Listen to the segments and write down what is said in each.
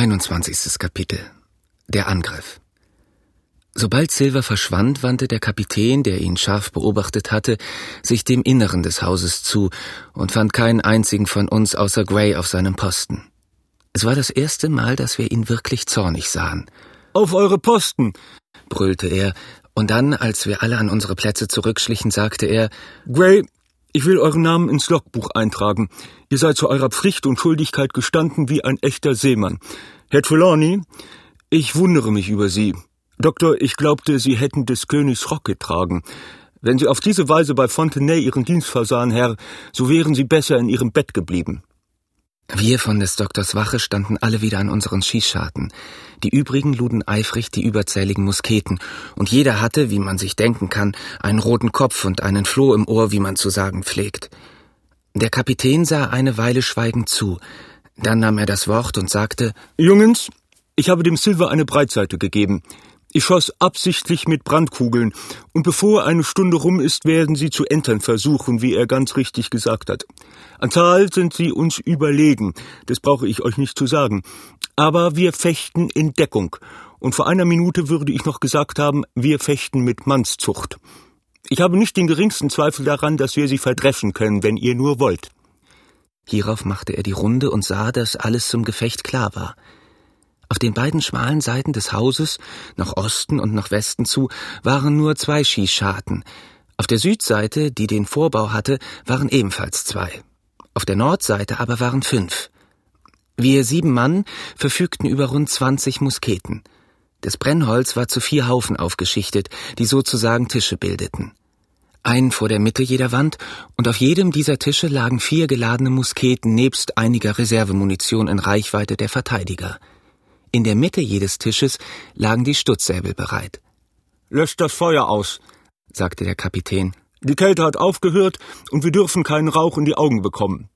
21. Kapitel Der Angriff Sobald Silver verschwand, wandte der Kapitän, der ihn scharf beobachtet hatte, sich dem Inneren des Hauses zu und fand keinen einzigen von uns außer Gray auf seinem Posten. Es war das erste Mal, dass wir ihn wirklich zornig sahen. Auf eure Posten! brüllte er, und dann, als wir alle an unsere Plätze zurückschlichen, sagte er Gray, ich will euren Namen ins Logbuch eintragen. Ihr seid zu eurer Pflicht und Schuldigkeit gestanden wie ein echter Seemann. Herr Trelawney, ich wundere mich über Sie. Doktor, ich glaubte, Sie hätten des Königs Rock getragen. Wenn Sie auf diese Weise bei Fontenay Ihren Dienst versahen, Herr, so wären Sie besser in Ihrem Bett geblieben. Wir von des Doktors Wache standen alle wieder an unseren Schießscharten. Die übrigen luden eifrig die überzähligen Musketen, und jeder hatte, wie man sich denken kann, einen roten Kopf und einen Floh im Ohr, wie man zu sagen pflegt. Der Kapitän sah eine Weile schweigend zu, dann nahm er das Wort und sagte Jungens, ich habe dem Silver eine Breitseite gegeben. Ich schoss absichtlich mit Brandkugeln, und bevor eine Stunde rum ist, werden sie zu entern versuchen, wie er ganz richtig gesagt hat. An Zahl sind sie uns überlegen, das brauche ich euch nicht zu sagen. Aber wir fechten in Deckung, und vor einer Minute würde ich noch gesagt haben, wir fechten mit Mannszucht. Ich habe nicht den geringsten Zweifel daran, dass wir sie verdreschen können, wenn ihr nur wollt. Hierauf machte er die Runde und sah, dass alles zum Gefecht klar war. Auf den beiden schmalen Seiten des Hauses, nach Osten und nach Westen zu, waren nur zwei Schießscharten. Auf der Südseite, die den Vorbau hatte, waren ebenfalls zwei. Auf der Nordseite aber waren fünf. Wir sieben Mann verfügten über rund zwanzig Musketen. Das Brennholz war zu vier Haufen aufgeschichtet, die sozusagen Tische bildeten. Ein vor der Mitte jeder Wand, und auf jedem dieser Tische lagen vier geladene Musketen nebst einiger Reservemunition in Reichweite der Verteidiger. In der Mitte jedes Tisches lagen die Stutzsäbel bereit. Löscht das Feuer aus, sagte der Kapitän. Die Kälte hat aufgehört und wir dürfen keinen Rauch in die Augen bekommen.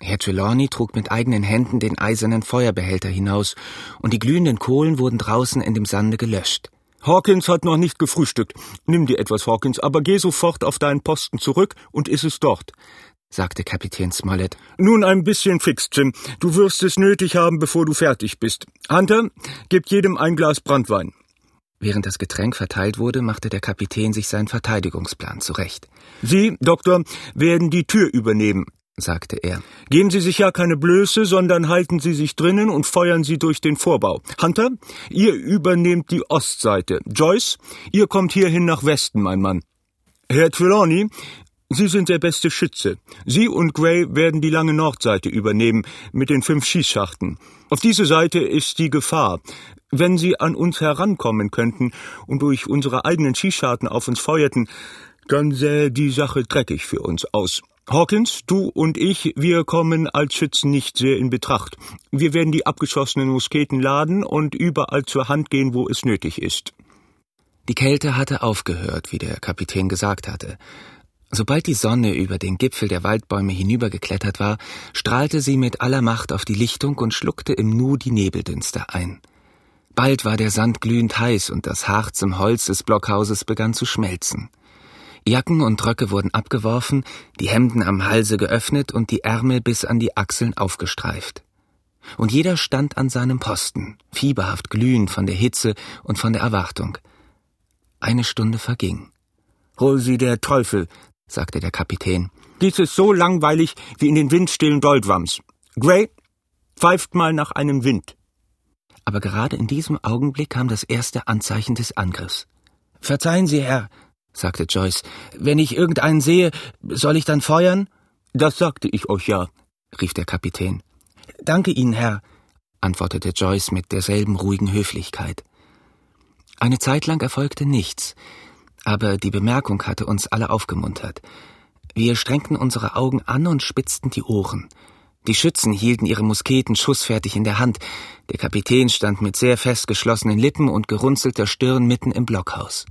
Herr Trelawney trug mit eigenen Händen den eisernen Feuerbehälter hinaus, und die glühenden Kohlen wurden draußen in dem Sande gelöscht. Hawkins hat noch nicht gefrühstückt. Nimm dir etwas, Hawkins, aber geh sofort auf deinen Posten zurück und iss es dort sagte Kapitän Smollett. Nun ein bisschen fix, Jim. Du wirst es nötig haben, bevor du fertig bist. Hunter, gib jedem ein Glas Brandwein. Während das Getränk verteilt wurde, machte der Kapitän sich seinen Verteidigungsplan zurecht. Sie, Doktor, werden die Tür übernehmen, sagte er. Geben Sie sich ja keine Blöße, sondern halten Sie sich drinnen und feuern Sie durch den Vorbau. Hunter, ihr übernehmt die Ostseite. Joyce, ihr kommt hierhin nach Westen, mein Mann. Herr Trelawney, Sie sind der beste Schütze. Sie und Gray werden die lange Nordseite übernehmen mit den fünf Schießschachten. Auf diese Seite ist die Gefahr. Wenn Sie an uns herankommen könnten und durch unsere eigenen Schießscharten auf uns feuerten, dann sähe die Sache dreckig für uns aus. Hawkins, du und ich, wir kommen als Schützen nicht sehr in Betracht. Wir werden die abgeschossenen Musketen laden und überall zur Hand gehen, wo es nötig ist. Die Kälte hatte aufgehört, wie der Kapitän gesagt hatte. Sobald die Sonne über den Gipfel der Waldbäume hinübergeklettert war, strahlte sie mit aller Macht auf die Lichtung und schluckte im Nu die Nebeldünste ein. Bald war der Sand glühend heiß und das Harz im Holz des Blockhauses begann zu schmelzen. Jacken und Röcke wurden abgeworfen, die Hemden am Halse geöffnet und die Ärmel bis an die Achseln aufgestreift. Und jeder stand an seinem Posten, fieberhaft glühend von der Hitze und von der Erwartung. Eine Stunde verging. Hol sie der Teufel, sagte der Kapitän. Dies ist so langweilig wie in den windstillen Doldrums. Gray, pfeift mal nach einem Wind. Aber gerade in diesem Augenblick kam das erste Anzeichen des Angriffs. Verzeihen Sie, Herr, sagte Joyce, wenn ich irgendeinen sehe, soll ich dann feuern? Das sagte ich euch ja, rief der Kapitän. Danke Ihnen, Herr, antwortete Joyce mit derselben ruhigen Höflichkeit. Eine Zeit lang erfolgte nichts, aber die Bemerkung hatte uns alle aufgemuntert. Wir strengten unsere Augen an und spitzten die Ohren. Die Schützen hielten ihre Musketen schussfertig in der Hand. Der Kapitän stand mit sehr fest geschlossenen Lippen und gerunzelter Stirn mitten im Blockhaus.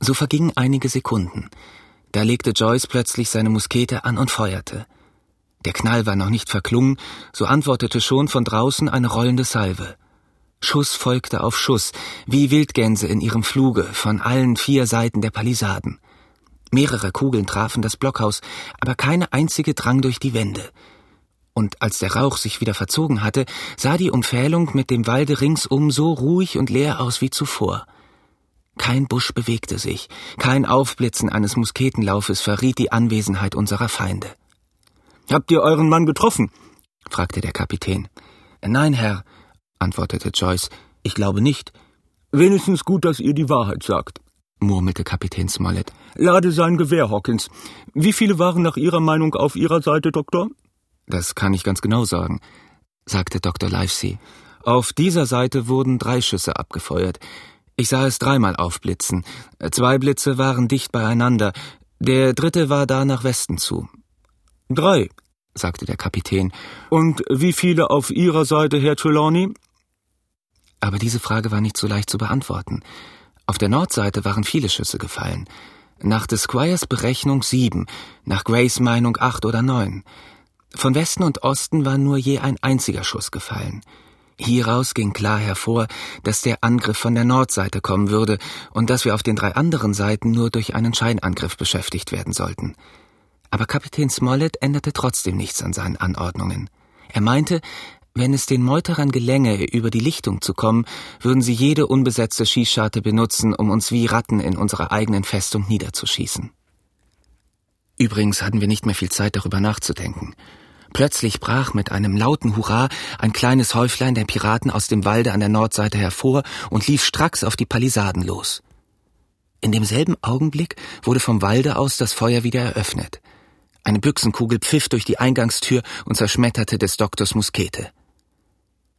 So vergingen einige Sekunden. Da legte Joyce plötzlich seine Muskete an und feuerte. Der Knall war noch nicht verklungen, so antwortete schon von draußen eine rollende Salve. Schuss folgte auf Schuss, wie Wildgänse in ihrem Fluge, von allen vier Seiten der Palisaden. Mehrere Kugeln trafen das Blockhaus, aber keine einzige drang durch die Wände. und als der Rauch sich wieder verzogen hatte, sah die Umfählung mit dem Walde ringsum so ruhig und leer aus wie zuvor. Kein Busch bewegte sich, kein Aufblitzen eines Musketenlaufes verriet die Anwesenheit unserer Feinde. Habt ihr euren Mann getroffen? fragte der Kapitän. Nein, Herr, antwortete Joyce, ich glaube nicht. Wenigstens gut, dass ihr die Wahrheit sagt, murmelte Kapitän Smollett. Lade sein Gewehr, Hawkins. Wie viele waren nach Ihrer Meinung auf Ihrer Seite, Doktor? Das kann ich ganz genau sagen, sagte Dr. Livesey. Auf dieser Seite wurden drei Schüsse abgefeuert. Ich sah es dreimal aufblitzen. Zwei Blitze waren dicht beieinander. Der dritte war da nach Westen zu. Drei, sagte der Kapitän. Und wie viele auf Ihrer Seite, Herr Trelawney? Aber diese Frage war nicht so leicht zu beantworten. Auf der Nordseite waren viele Schüsse gefallen. Nach des Squires Berechnung sieben, nach Grays Meinung acht oder neun. Von Westen und Osten war nur je ein einziger Schuss gefallen. Hieraus ging klar hervor, dass der Angriff von der Nordseite kommen würde und dass wir auf den drei anderen Seiten nur durch einen Scheinangriff beschäftigt werden sollten. Aber Kapitän Smollett änderte trotzdem nichts an seinen Anordnungen. Er meinte, wenn es den Meuterern gelänge, über die Lichtung zu kommen, würden sie jede unbesetzte Schießscharte benutzen, um uns wie Ratten in unserer eigenen Festung niederzuschießen. Übrigens hatten wir nicht mehr viel Zeit, darüber nachzudenken. Plötzlich brach mit einem lauten Hurra ein kleines Häuflein der Piraten aus dem Walde an der Nordseite hervor und lief stracks auf die Palisaden los. In demselben Augenblick wurde vom Walde aus das Feuer wieder eröffnet. Eine Büchsenkugel pfiff durch die Eingangstür und zerschmetterte des Doktors Muskete.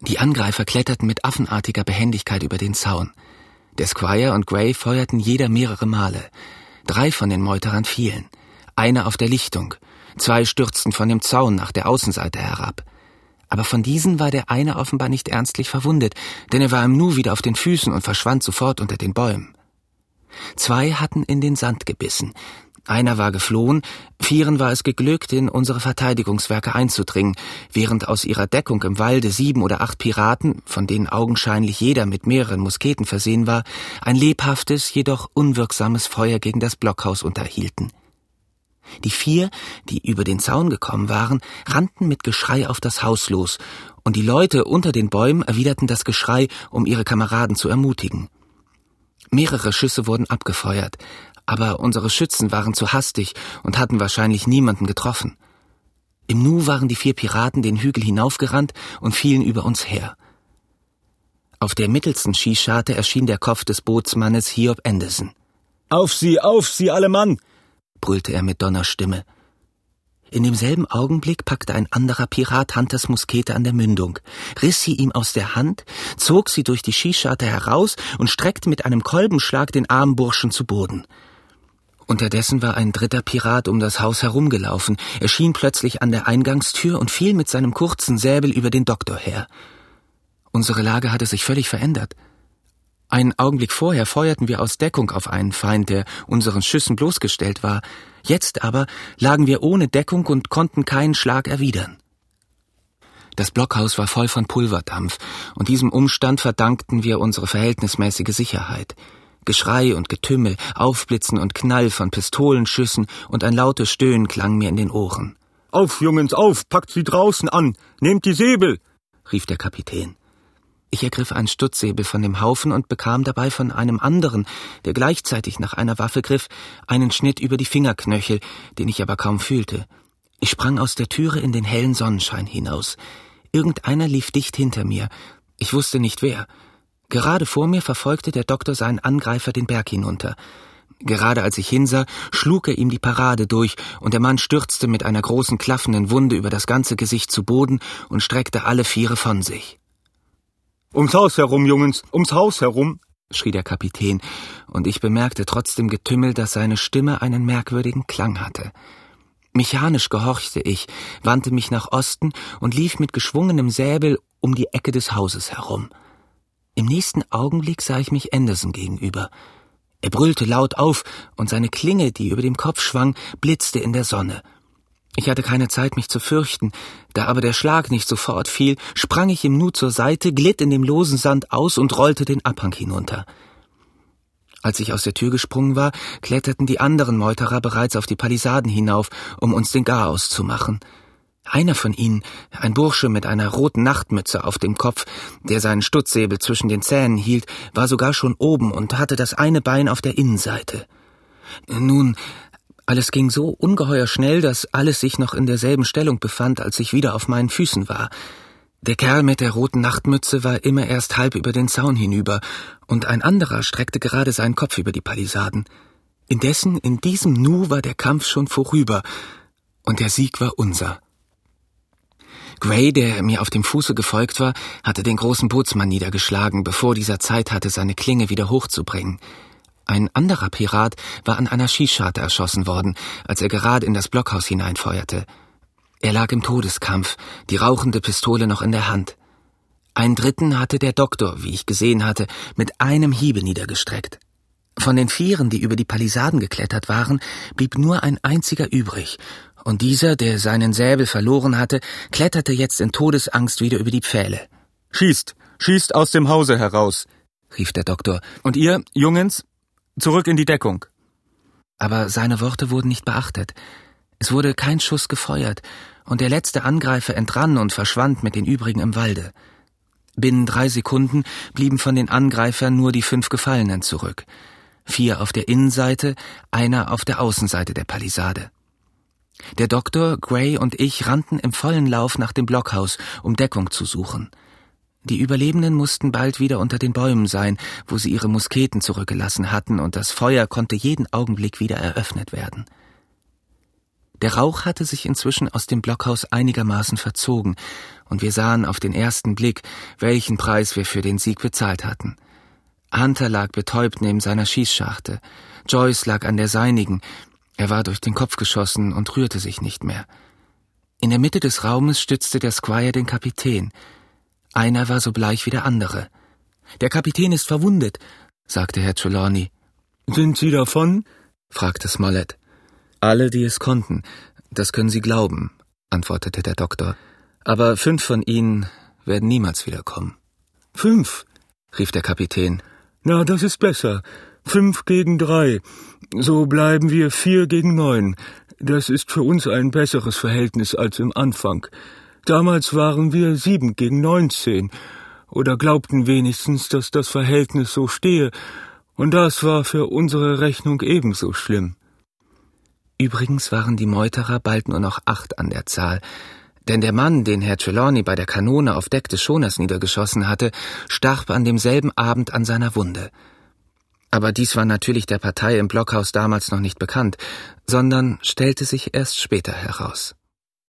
Die Angreifer kletterten mit affenartiger Behendigkeit über den Zaun. Der Squire und Gray feuerten jeder mehrere Male. Drei von den Meuterern fielen. Einer auf der Lichtung, Zwei stürzten von dem Zaun nach der Außenseite herab. Aber von diesen war der eine offenbar nicht ernstlich verwundet, denn er war im Nu wieder auf den Füßen und verschwand sofort unter den Bäumen. Zwei hatten in den Sand gebissen. Einer war geflohen, vieren war es geglückt, in unsere Verteidigungswerke einzudringen, während aus ihrer Deckung im Walde sieben oder acht Piraten, von denen augenscheinlich jeder mit mehreren Musketen versehen war, ein lebhaftes, jedoch unwirksames Feuer gegen das Blockhaus unterhielten. Die vier, die über den Zaun gekommen waren, rannten mit Geschrei auf das Haus los, und die Leute unter den Bäumen erwiderten das Geschrei, um ihre Kameraden zu ermutigen. Mehrere Schüsse wurden abgefeuert, aber unsere Schützen waren zu hastig und hatten wahrscheinlich niemanden getroffen. Im Nu waren die vier Piraten den Hügel hinaufgerannt und fielen über uns her. Auf der mittelsten Schießscharte erschien der Kopf des Bootsmannes Hiob Anderson. Auf sie, auf sie, alle Mann! brüllte er mit Donnerstimme. In demselben Augenblick packte ein anderer Pirat Hunters Muskete an der Mündung, riss sie ihm aus der Hand, zog sie durch die Schießscharte heraus und streckte mit einem Kolbenschlag den armen Burschen zu Boden. Unterdessen war ein dritter Pirat um das Haus herumgelaufen, erschien plötzlich an der Eingangstür und fiel mit seinem kurzen Säbel über den Doktor her. Unsere Lage hatte sich völlig verändert. Einen Augenblick vorher feuerten wir aus Deckung auf einen Feind, der unseren Schüssen bloßgestellt war. Jetzt aber lagen wir ohne Deckung und konnten keinen Schlag erwidern. Das Blockhaus war voll von Pulverdampf, und diesem Umstand verdankten wir unsere verhältnismäßige Sicherheit. Geschrei und Getümmel, Aufblitzen und Knall von Pistolenschüssen und ein lautes Stöhnen klang mir in den Ohren. Auf, Jungens, auf, packt sie draußen an, nehmt die Säbel, rief der Kapitän. Ich ergriff einen Stutzsäbel von dem Haufen und bekam dabei von einem anderen, der gleichzeitig nach einer Waffe griff, einen Schnitt über die Fingerknöchel, den ich aber kaum fühlte. Ich sprang aus der Türe in den hellen Sonnenschein hinaus. Irgendeiner lief dicht hinter mir. Ich wusste nicht wer. Gerade vor mir verfolgte der Doktor seinen Angreifer den Berg hinunter. Gerade als ich hinsah, schlug er ihm die Parade durch, und der Mann stürzte mit einer großen klaffenden Wunde über das ganze Gesicht zu Boden und streckte alle Viere von sich. Ums Haus herum, Jungens, ums Haus herum, schrie der Kapitän, und ich bemerkte trotz dem Getümmel, dass seine Stimme einen merkwürdigen Klang hatte. Mechanisch gehorchte ich, wandte mich nach Osten und lief mit geschwungenem Säbel um die Ecke des Hauses herum. Im nächsten Augenblick sah ich mich Anderson gegenüber. Er brüllte laut auf, und seine Klinge, die über dem Kopf schwang, blitzte in der Sonne. Ich hatte keine Zeit, mich zu fürchten. Da aber der Schlag nicht sofort fiel, sprang ich im Nu zur Seite, glitt in dem losen Sand aus und rollte den Abhang hinunter. Als ich aus der Tür gesprungen war, kletterten die anderen Meuterer bereits auf die Palisaden hinauf, um uns den Garaus zu machen. Einer von ihnen, ein Bursche mit einer roten Nachtmütze auf dem Kopf, der seinen Stutzsäbel zwischen den Zähnen hielt, war sogar schon oben und hatte das eine Bein auf der Innenseite. Nun, alles ging so ungeheuer schnell, dass alles sich noch in derselben Stellung befand, als ich wieder auf meinen Füßen war. Der Kerl mit der roten Nachtmütze war immer erst halb über den Zaun hinüber, und ein anderer streckte gerade seinen Kopf über die Palisaden. Indessen, in diesem Nu war der Kampf schon vorüber, und der Sieg war unser. Gray, der mir auf dem Fuße gefolgt war, hatte den großen Bootsmann niedergeschlagen, bevor dieser Zeit hatte, seine Klinge wieder hochzubringen. Ein anderer Pirat war an einer Schießscharte erschossen worden, als er gerade in das Blockhaus hineinfeuerte. Er lag im Todeskampf, die rauchende Pistole noch in der Hand. Einen dritten hatte der Doktor, wie ich gesehen hatte, mit einem Hiebe niedergestreckt. Von den Vieren, die über die Palisaden geklettert waren, blieb nur ein einziger übrig, und dieser, der seinen Säbel verloren hatte, kletterte jetzt in Todesangst wieder über die Pfähle. Schießt, schießt aus dem Hause heraus, rief der Doktor. Und ihr, Jungens, zurück in die Deckung. Aber seine Worte wurden nicht beachtet. Es wurde kein Schuss gefeuert, und der letzte Angreifer entrann und verschwand mit den übrigen im Walde. Binnen drei Sekunden blieben von den Angreifern nur die fünf Gefallenen zurück. Vier auf der Innenseite, einer auf der Außenseite der Palisade. Der Doktor, Gray und ich rannten im vollen Lauf nach dem Blockhaus, um Deckung zu suchen. Die Überlebenden mussten bald wieder unter den Bäumen sein, wo sie ihre Musketen zurückgelassen hatten, und das Feuer konnte jeden Augenblick wieder eröffnet werden. Der Rauch hatte sich inzwischen aus dem Blockhaus einigermaßen verzogen, und wir sahen auf den ersten Blick, welchen Preis wir für den Sieg bezahlt hatten. Hunter lag betäubt neben seiner Schießscharte, Joyce lag an der seinigen, er war durch den Kopf geschossen und rührte sich nicht mehr. In der Mitte des Raumes stützte der Squire den Kapitän. Einer war so bleich wie der andere. Der Kapitän ist verwundet, sagte Herr Trelawney. Sind Sie davon? fragte Smollett. Alle, die es konnten. Das können Sie glauben, antwortete der Doktor. Aber fünf von ihnen werden niemals wiederkommen. Fünf? rief der Kapitän. Na, das ist besser. Fünf gegen drei. So bleiben wir vier gegen neun. Das ist für uns ein besseres Verhältnis als im Anfang. Damals waren wir sieben gegen neunzehn oder glaubten wenigstens, dass das Verhältnis so stehe, und das war für unsere Rechnung ebenso schlimm. Übrigens waren die Meuterer bald nur noch acht an der Zahl, denn der Mann, den Herr Trelawney bei der Kanone auf Deck des Schoners niedergeschossen hatte, starb an demselben Abend an seiner Wunde. Aber dies war natürlich der Partei im Blockhaus damals noch nicht bekannt, sondern stellte sich erst später heraus.